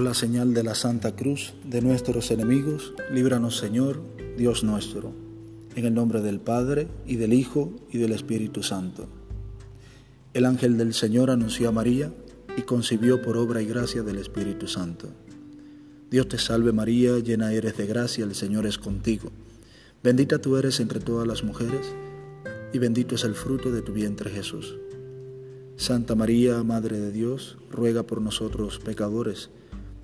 la señal de la Santa Cruz de nuestros enemigos, líbranos Señor, Dios nuestro, en el nombre del Padre, y del Hijo, y del Espíritu Santo. El ángel del Señor anunció a María y concibió por obra y gracia del Espíritu Santo. Dios te salve María, llena eres de gracia, el Señor es contigo. Bendita tú eres entre todas las mujeres, y bendito es el fruto de tu vientre Jesús. Santa María, Madre de Dios, ruega por nosotros pecadores,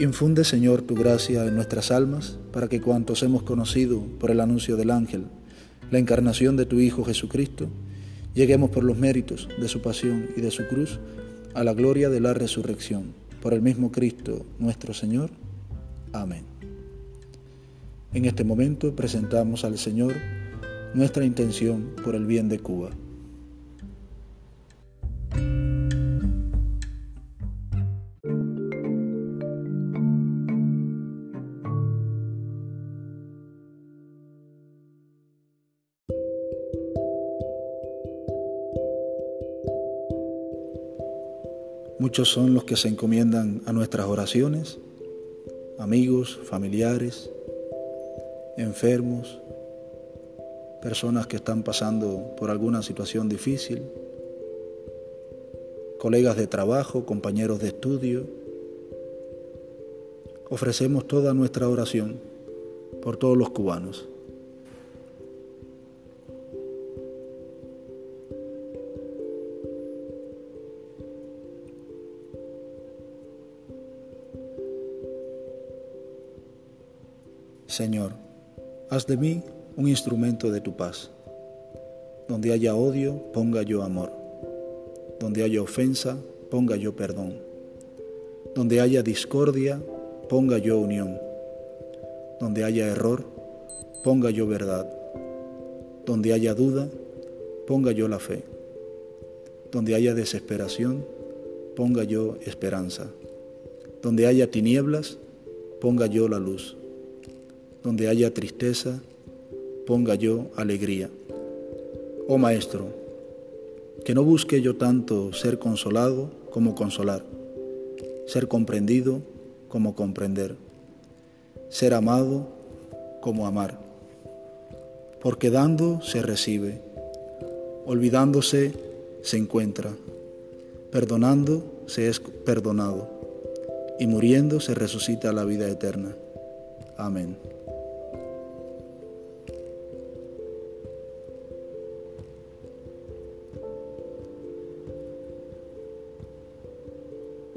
Infunde, Señor, tu gracia en nuestras almas, para que cuantos hemos conocido por el anuncio del ángel la encarnación de tu Hijo Jesucristo, lleguemos por los méritos de su pasión y de su cruz a la gloria de la resurrección. Por el mismo Cristo nuestro Señor. Amén. En este momento presentamos al Señor nuestra intención por el bien de Cuba. Muchos son los que se encomiendan a nuestras oraciones, amigos, familiares, enfermos, personas que están pasando por alguna situación difícil, colegas de trabajo, compañeros de estudio. Ofrecemos toda nuestra oración por todos los cubanos. Señor, haz de mí un instrumento de tu paz. Donde haya odio, ponga yo amor. Donde haya ofensa, ponga yo perdón. Donde haya discordia, ponga yo unión. Donde haya error, ponga yo verdad. Donde haya duda, ponga yo la fe. Donde haya desesperación, ponga yo esperanza. Donde haya tinieblas, ponga yo la luz. Donde haya tristeza, ponga yo alegría. Oh Maestro, que no busque yo tanto ser consolado como consolar, ser comprendido como comprender, ser amado como amar, porque dando se recibe, olvidándose se encuentra, perdonando se es perdonado, y muriendo se resucita la vida eterna. Amén.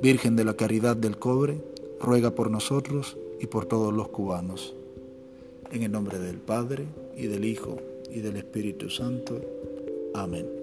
Virgen de la Caridad del Cobre, ruega por nosotros y por todos los cubanos. En el nombre del Padre, y del Hijo, y del Espíritu Santo. Amén.